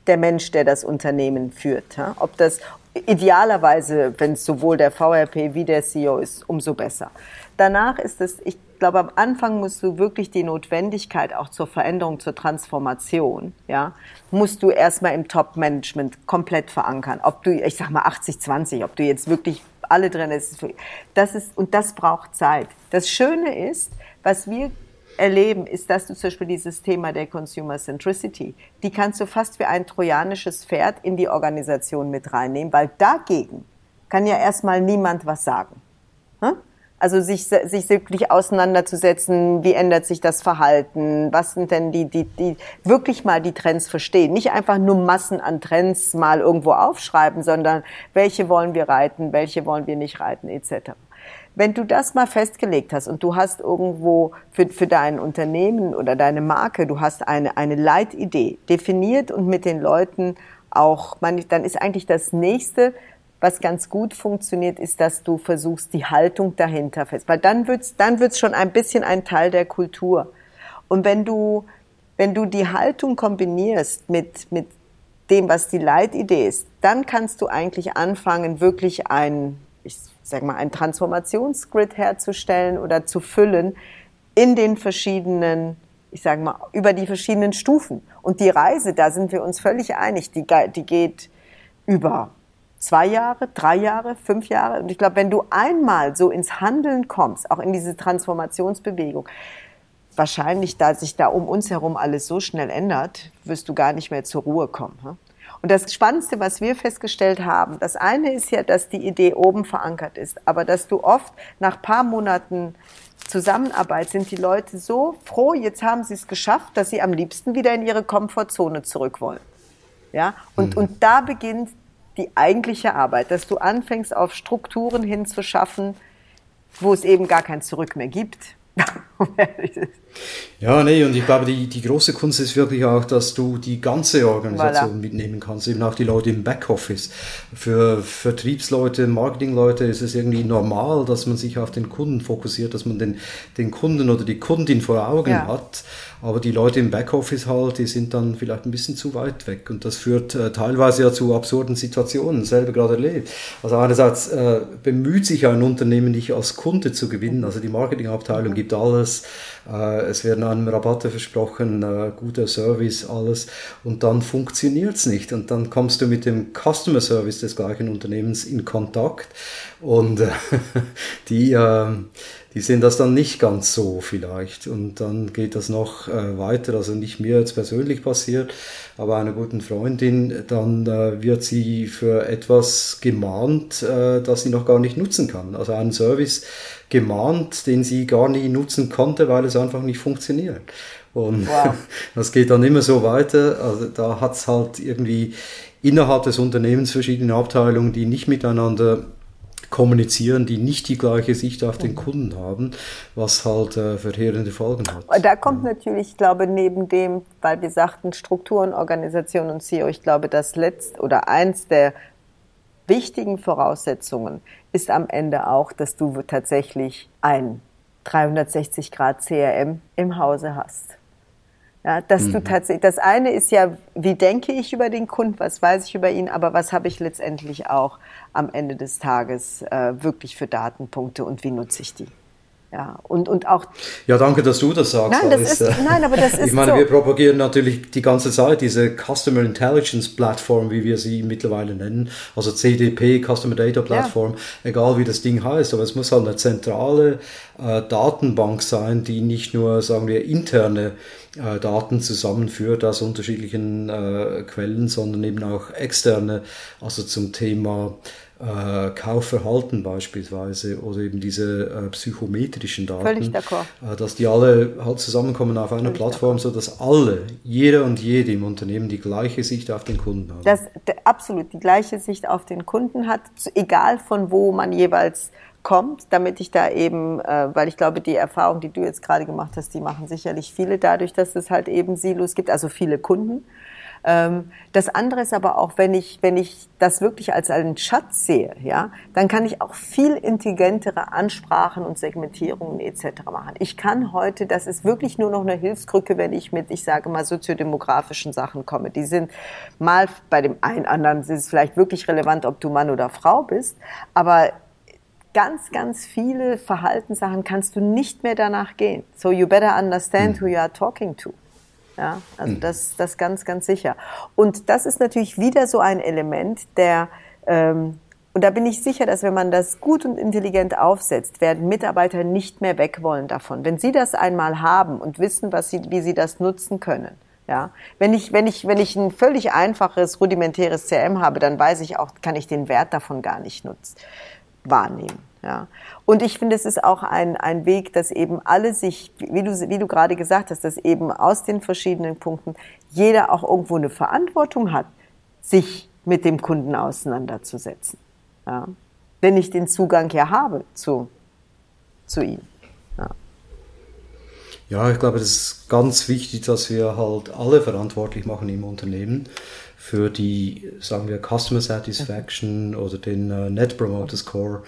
der Mensch, der das Unternehmen führt. Ja? Ob das, idealerweise, wenn es sowohl der VRP wie der CEO ist, umso besser. Danach ist es, ich glaube, am Anfang musst du wirklich die Notwendigkeit auch zur Veränderung, zur Transformation, ja, musst du erstmal im Top-Management komplett verankern. Ob du, ich sag mal 80-20, ob du jetzt wirklich alle drin ist, das ist, und das braucht Zeit. Das Schöne ist, was wir erleben, ist, dass du zum Beispiel dieses Thema der Consumer Centricity, die kannst du fast wie ein trojanisches Pferd in die Organisation mit reinnehmen, weil dagegen kann ja erstmal niemand was sagen. Also sich, sich wirklich auseinanderzusetzen, wie ändert sich das Verhalten, was sind denn die, die, die, wirklich mal die Trends verstehen. Nicht einfach nur Massen an Trends mal irgendwo aufschreiben, sondern welche wollen wir reiten, welche wollen wir nicht reiten, etc. Wenn du das mal festgelegt hast und du hast irgendwo für, für dein Unternehmen oder deine Marke, du hast eine, eine Leitidee definiert und mit den Leuten auch, dann ist eigentlich das nächste, was ganz gut funktioniert, ist, dass du versuchst, die Haltung dahinter fest, weil dann wird's, dann wird's schon ein bisschen ein Teil der Kultur. Und wenn du, wenn du die Haltung kombinierst mit, mit dem, was die Leitidee ist, dann kannst du eigentlich anfangen, wirklich ein, ich sag mal, ein Transformationsgrid herzustellen oder zu füllen in den verschiedenen, ich sage mal, über die verschiedenen Stufen. Und die Reise, da sind wir uns völlig einig, die, die geht über zwei Jahre, drei Jahre, fünf Jahre. Und ich glaube, wenn du einmal so ins Handeln kommst, auch in diese Transformationsbewegung, wahrscheinlich, da sich da um uns herum alles so schnell ändert, wirst du gar nicht mehr zur Ruhe kommen. Und das Spannendste, was wir festgestellt haben, das eine ist ja, dass die Idee oben verankert ist, aber dass du oft nach paar Monaten Zusammenarbeit sind die Leute so froh, jetzt haben sie es geschafft, dass sie am liebsten wieder in ihre Komfortzone zurück wollen. Ja? Und, mhm. und da beginnt die eigentliche Arbeit, dass du anfängst, auf Strukturen hinzuschaffen, wo es eben gar kein Zurück mehr gibt. Ja, nee, und ich glaube, die, die große Kunst ist wirklich auch, dass du die ganze Organisation voilà. mitnehmen kannst, eben auch die Leute im Backoffice. Für Vertriebsleute, Marketingleute ist es irgendwie normal, dass man sich auf den Kunden fokussiert, dass man den, den Kunden oder die Kundin vor Augen ja. hat. Aber die Leute im Backoffice halt, die sind dann vielleicht ein bisschen zu weit weg. Und das führt äh, teilweise ja zu absurden Situationen, selber gerade erlebt. Also einerseits äh, bemüht sich ein Unternehmen, dich als Kunde zu gewinnen. Also die Marketingabteilung gibt alles. Äh, es werden einem Rabatte versprochen, äh, guter Service, alles. Und dann funktioniert es nicht. Und dann kommst du mit dem Customer Service des gleichen Unternehmens in Kontakt. Und äh, *laughs* die, ähm, die sehen das dann nicht ganz so vielleicht. Und dann geht das noch weiter. Also nicht mir jetzt persönlich passiert, aber einer guten Freundin, dann wird sie für etwas gemahnt, das sie noch gar nicht nutzen kann. Also einen Service, gemahnt, den sie gar nie nutzen konnte, weil es einfach nicht funktioniert. Und wow. *laughs* das geht dann immer so weiter. Also da hat es halt irgendwie innerhalb des Unternehmens verschiedene Abteilungen, die nicht miteinander kommunizieren, die nicht die gleiche Sicht auf den Kunden haben, was halt äh, verheerende Folgen hat. Da kommt natürlich, ich glaube, neben dem, weil wir sagten Strukturen, Organisation und CEO, ich glaube, das letzte oder eins der wichtigen Voraussetzungen ist am Ende auch, dass du tatsächlich ein 360 Grad CRM im Hause hast. Ja, dass mhm. du tatsächlich, das eine ist ja, wie denke ich über den Kunden, was weiß ich über ihn, aber was habe ich letztendlich auch am Ende des Tages äh, wirklich für Datenpunkte und wie nutze ich die? Ja, und, und auch. Ja, danke, dass du das sagst. Nein, das ist, nein aber das *laughs* ist. Ich meine, so. wir propagieren natürlich die ganze Zeit diese Customer Intelligence Plattform, wie wir sie mittlerweile nennen. Also CDP, Customer Data Platform, ja. egal wie das Ding heißt. Aber es muss halt eine zentrale äh, Datenbank sein, die nicht nur, sagen wir, interne äh, Daten zusammenführt aus unterschiedlichen äh, Quellen, sondern eben auch externe, also zum Thema äh, Kaufverhalten beispielsweise oder eben diese äh, psychometrischen Daten, Völlig. Äh, dass die alle halt zusammenkommen auf einer Völlig Plattform, so dass alle, jeder und jede im Unternehmen die gleiche Sicht auf den Kunden hat. Das absolut die gleiche Sicht auf den Kunden hat, egal von wo man jeweils kommt, damit ich da eben, äh, weil ich glaube, die Erfahrung, die du jetzt gerade gemacht hast, die machen sicherlich viele dadurch, dass es halt eben Silos gibt, also viele Kunden das andere ist aber auch, wenn ich, wenn ich das wirklich als einen Schatz sehe, ja, dann kann ich auch viel intelligentere Ansprachen und Segmentierungen etc. machen. Ich kann heute, das ist wirklich nur noch eine Hilfskrücke, wenn ich mit, ich sage mal, soziodemografischen Sachen komme. Die sind mal bei dem einen anderen, ist es vielleicht wirklich relevant, ob du Mann oder Frau bist, aber ganz, ganz viele Verhaltenssachen kannst du nicht mehr danach gehen. So you better understand hm. who you are talking to. Ja, also mhm. das, das ganz, ganz sicher. Und das ist natürlich wieder so ein Element, der, ähm, und da bin ich sicher, dass wenn man das gut und intelligent aufsetzt, werden Mitarbeiter nicht mehr weg wollen davon. Wenn sie das einmal haben und wissen, was sie, wie sie das nutzen können. Ja, wenn ich, wenn ich, wenn ich ein völlig einfaches, rudimentäres CRM habe, dann weiß ich auch, kann ich den Wert davon gar nicht nutzen, wahrnehmen. Ja. Und ich finde, es ist auch ein, ein Weg, dass eben alle sich, wie du, wie du gerade gesagt hast, dass eben aus den verschiedenen Punkten jeder auch irgendwo eine Verantwortung hat, sich mit dem Kunden auseinanderzusetzen. Ja. Wenn ich den Zugang ja habe zu, zu ihm. Ja. ja, ich glaube, das ist ganz wichtig, dass wir halt alle verantwortlich machen im Unternehmen für die, sagen wir, Customer Satisfaction oder den uh, Net Promoter Score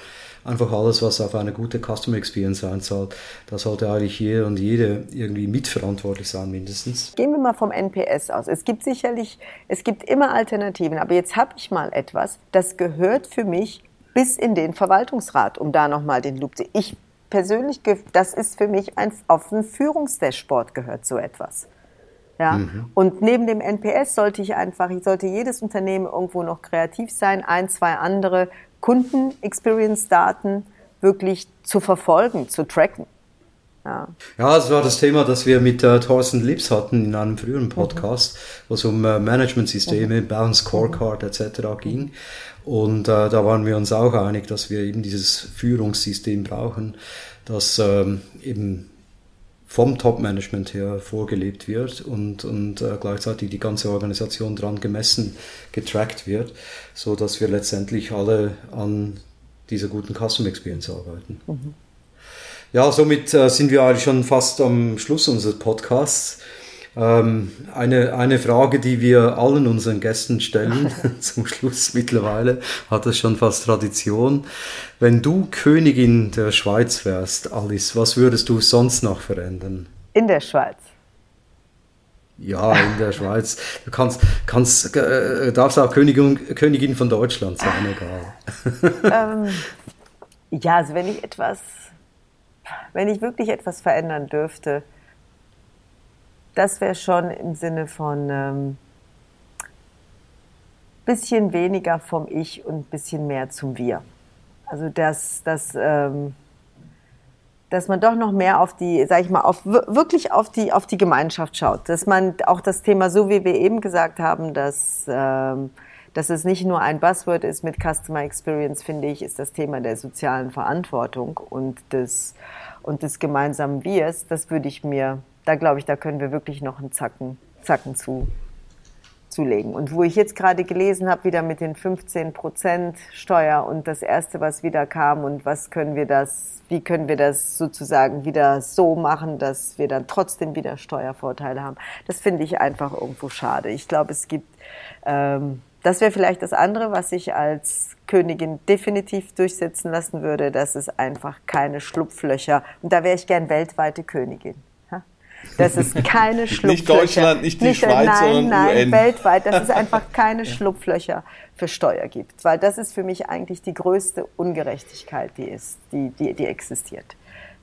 einfach alles, was auf eine gute Customer Experience einzahlt, da sollte eigentlich jeder und jede irgendwie mitverantwortlich sein, mindestens. Gehen wir mal vom NPS aus. Es gibt sicherlich, es gibt immer Alternativen, aber jetzt habe ich mal etwas, das gehört für mich bis in den Verwaltungsrat, um da nochmal den Loop zu. Ich persönlich, das ist für mich ein, auf ein Führungsdashboard gehört so etwas. Ja? Mhm. Und neben dem NPS sollte ich einfach, sollte jedes Unternehmen irgendwo noch kreativ sein, ein, zwei andere Kunden-Experience-Daten wirklich zu verfolgen, zu tracken. Ja. ja, das war das Thema, das wir mit äh, Thorsten Lips hatten in einem früheren mhm. Podcast, mhm. wo es um äh, Managementsysteme, mhm. Balance Scorecard mhm. etc. ging. Und äh, da waren wir uns auch einig, dass wir eben dieses Führungssystem brauchen, dass ähm, eben vom Top-Management her vorgelebt wird und, und äh, gleichzeitig die ganze Organisation dran gemessen, getrackt wird, so dass wir letztendlich alle an dieser guten Custom Experience arbeiten. Mhm. Ja, somit äh, sind wir eigentlich schon fast am Schluss unseres Podcasts. Ähm, eine, eine Frage, die wir allen unseren Gästen stellen, *laughs* *laughs* zum Schluss mittlerweile, hat das schon fast Tradition. Wenn du Königin der Schweiz wärst, Alice, was würdest du sonst noch verändern? In der Schweiz. Ja, in der *laughs* Schweiz. Du kannst, kannst, äh, darfst auch Königin, Königin von Deutschland sein, egal. ähm, ja, also wenn ich etwas, wenn ich wirklich etwas verändern dürfte, das wäre schon im Sinne von ähm, bisschen weniger vom Ich und bisschen mehr zum Wir. Also dass, dass, ähm, dass man doch noch mehr auf die, sag ich mal, auf, wirklich auf die, auf die Gemeinschaft schaut. Dass man auch das Thema, so wie wir eben gesagt haben, dass, ähm, dass es nicht nur ein Buzzword ist mit Customer Experience, finde ich, ist das Thema der sozialen Verantwortung und des, und des gemeinsamen Wirs. Das würde ich mir da glaube ich, da können wir wirklich noch einen Zacken, Zacken zu, zulegen. Und wo ich jetzt gerade gelesen habe, wieder mit den 15 Prozent Steuer und das erste, was wieder kam und was können wir das, wie können wir das sozusagen wieder so machen, dass wir dann trotzdem wieder Steuervorteile haben. Das finde ich einfach irgendwo schade. Ich glaube, es gibt, ähm, das wäre vielleicht das andere, was ich als Königin definitiv durchsetzen lassen würde, dass es einfach keine Schlupflöcher, und da wäre ich gern weltweite Königin. Das ist keine *laughs* Schlupflöcher. nicht Deutschland, nicht die nicht, Schweiz, nein, sondern nein, UN. weltweit, dass *laughs* es einfach keine Schlupflöcher für Steuer gibt. Weil das ist für mich eigentlich die größte Ungerechtigkeit, die, ist, die, die, die existiert.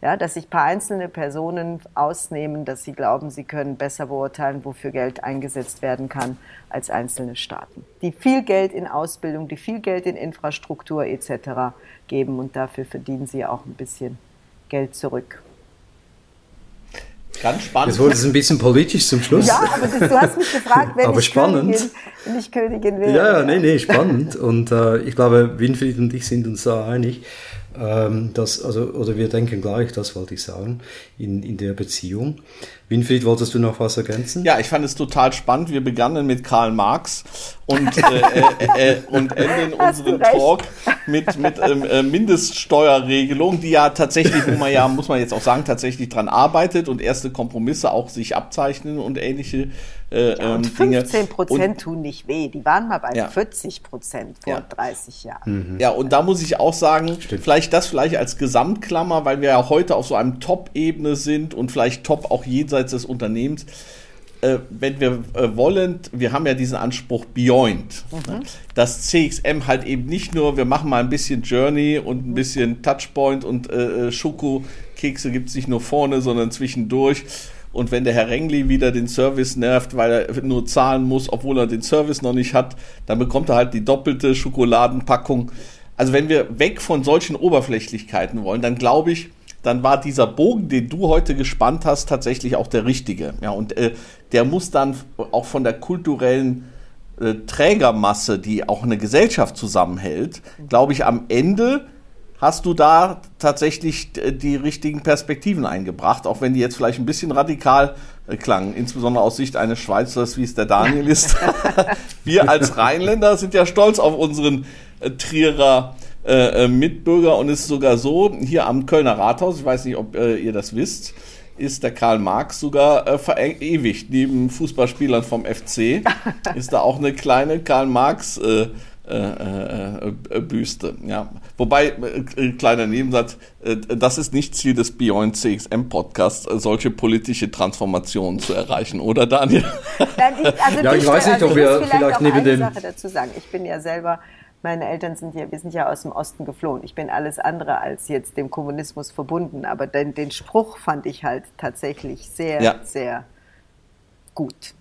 Ja, dass sich paar einzelne Personen ausnehmen, dass sie glauben, sie können besser beurteilen, wofür Geld eingesetzt werden kann, als einzelne Staaten. Die viel Geld in Ausbildung, die viel Geld in Infrastruktur etc. geben und dafür verdienen sie auch ein bisschen Geld zurück. Ganz spannend. Jetzt wurde es ein bisschen politisch zum Schluss. Ja, aber das, du hast mich *laughs* gefragt, wenn, aber ich, spannend. Königin, wenn ich Königin wäre. Ja, ja, nee, nee, spannend. Und äh, ich glaube, Winfried und ich sind uns da einig. Ähm, dass, also, oder wir denken gleich, das wollte ich sagen, in, in der Beziehung. Winfried, wolltest du noch was ergänzen? Ja, ich fand es total spannend. Wir begannen mit Karl Marx und, äh, *laughs* äh, äh, und enden unseren Talk mit, mit ähm, äh, Mindeststeuerregelung, die ja tatsächlich, wo man ja, muss man jetzt auch sagen, tatsächlich dran arbeitet und erste Kompromisse auch sich abzeichnen und ähnliche äh, ja, und 15 ähm, Prozent tun nicht weh. Die waren mal bei ja. 40 Prozent vor ja. 30 Jahren. Mhm. Ja, und da muss ich auch sagen, Stimmt. vielleicht das vielleicht als Gesamtklammer, weil wir ja heute auf so einem Top-Ebene sind und vielleicht Top auch jenseits des Unternehmens. Äh, wenn wir äh, wollen, wir haben ja diesen Anspruch Beyond, mhm. ne? dass CXM halt eben nicht nur, wir machen mal ein bisschen Journey und ein bisschen Touchpoint und äh, äh Schokokekse gibt es nicht nur vorne, sondern zwischendurch und wenn der Herr Rengli wieder den Service nervt, weil er nur zahlen muss, obwohl er den Service noch nicht hat, dann bekommt er halt die doppelte Schokoladenpackung. Also wenn wir weg von solchen Oberflächlichkeiten wollen, dann glaube ich, dann war dieser Bogen, den du heute gespannt hast, tatsächlich auch der richtige. Ja, und äh, der muss dann auch von der kulturellen äh, Trägermasse, die auch eine Gesellschaft zusammenhält, glaube ich, am Ende hast du da tatsächlich äh, die richtigen Perspektiven eingebracht, auch wenn die jetzt vielleicht ein bisschen radikal äh, klangen, insbesondere aus Sicht eines Schweizers, wie es der Daniel ist. *laughs* Wir als Rheinländer sind ja stolz auf unseren äh, Trierer äh, äh, Mitbürger und es ist sogar so, hier am Kölner Rathaus, ich weiß nicht, ob äh, ihr das wisst, ist der Karl Marx sogar äh, verewigt. Neben Fußballspielern vom FC *laughs* ist da auch eine kleine Karl Marx äh, äh, äh, Büste. Ja. Wobei, äh, kleiner Nebensatz, äh, das ist nicht Ziel des Beyond CXM Podcasts, äh, solche politische Transformationen zu erreichen, oder Daniel? Nein, ich, also ja, ich weiß nicht, ob wir vielleicht, vielleicht neben dem... Sache dazu sagen. Ich bin ja selber meine Eltern sind ja, wir sind ja aus dem Osten geflohen. Ich bin alles andere als jetzt dem Kommunismus verbunden, aber den, den Spruch fand ich halt tatsächlich sehr, ja. sehr gut.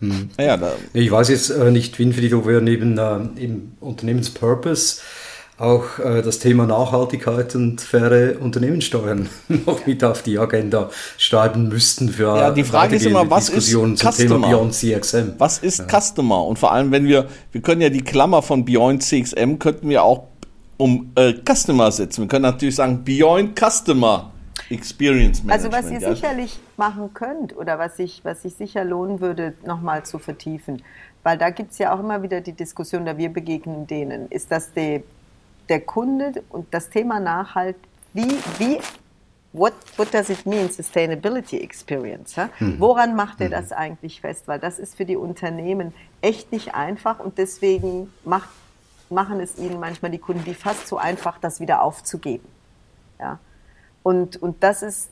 Hm. Ja, ich weiß jetzt äh, nicht, Winfried, ob wir neben äh, im Unternehmenspurpose auch äh, das Thema Nachhaltigkeit und faire Unternehmenssteuern *laughs* noch mit auf die Agenda schreiben müssten für Ja, die Frage ist immer, was ist Customer? Thema Beyond CXM? Was ist ja. Customer? Und vor allem, wenn wir, wir können ja die Klammer von Beyond CXM, könnten wir auch um äh, Customer setzen. Wir können natürlich sagen Beyond Customer Experience Management. Also was ihr ja. sicherlich machen könnt oder was sich was ich sicher lohnen würde, nochmal zu vertiefen, weil da gibt es ja auch immer wieder die Diskussion, da wir begegnen denen, ist, dass die, der Kunde und das Thema Nachhalt, wie, wie what, what does it mean, Sustainability Experience? Ja? Mhm. Woran macht er mhm. das eigentlich fest? Weil das ist für die Unternehmen echt nicht einfach und deswegen macht, machen es ihnen manchmal die Kunden die fast so einfach, das wieder aufzugeben. Ja? Und, und das ist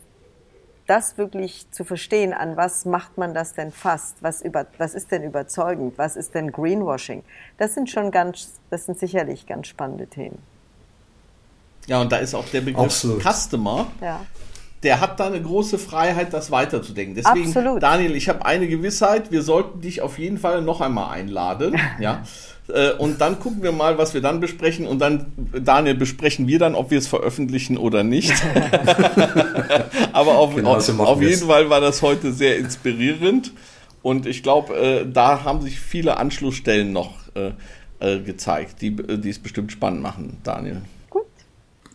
das wirklich zu verstehen, an was macht man das denn fast? Was, über, was ist denn überzeugend? Was ist denn Greenwashing? Das sind schon ganz, das sind sicherlich ganz spannende Themen. Ja, und da ist auch der Begriff Absolut. Customer. Ja. Der hat da eine große Freiheit, das weiterzudenken. Deswegen, Absolut. Daniel, ich habe eine Gewissheit, wir sollten dich auf jeden Fall noch einmal einladen. *laughs* ja. Äh, und dann gucken wir mal, was wir dann besprechen. Und dann, Daniel, besprechen wir dann, ob wir es veröffentlichen oder nicht. *laughs* Aber auf, genau, auf, auf jeden Fall war das heute sehr inspirierend. Und ich glaube, äh, da haben sich viele Anschlussstellen noch äh, äh gezeigt, die, die es bestimmt spannend machen, Daniel.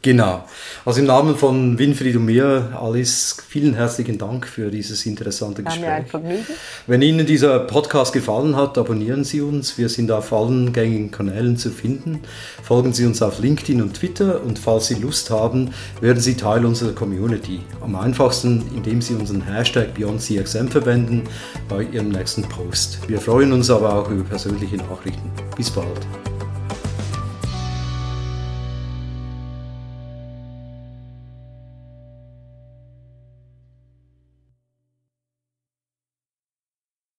Genau. Also im Namen von Winfried und mir, Alice, vielen herzlichen Dank für dieses interessante Gespräch. Mir ein Vergnügen. Wenn Ihnen dieser Podcast gefallen hat, abonnieren Sie uns. Wir sind auf allen gängigen Kanälen zu finden. Folgen Sie uns auf LinkedIn und Twitter und falls Sie Lust haben, werden Sie Teil unserer Community. Am einfachsten, indem Sie unseren Hashtag BeyondCXM verwenden bei Ihrem nächsten Post. Wir freuen uns aber auch über persönliche Nachrichten. Bis bald.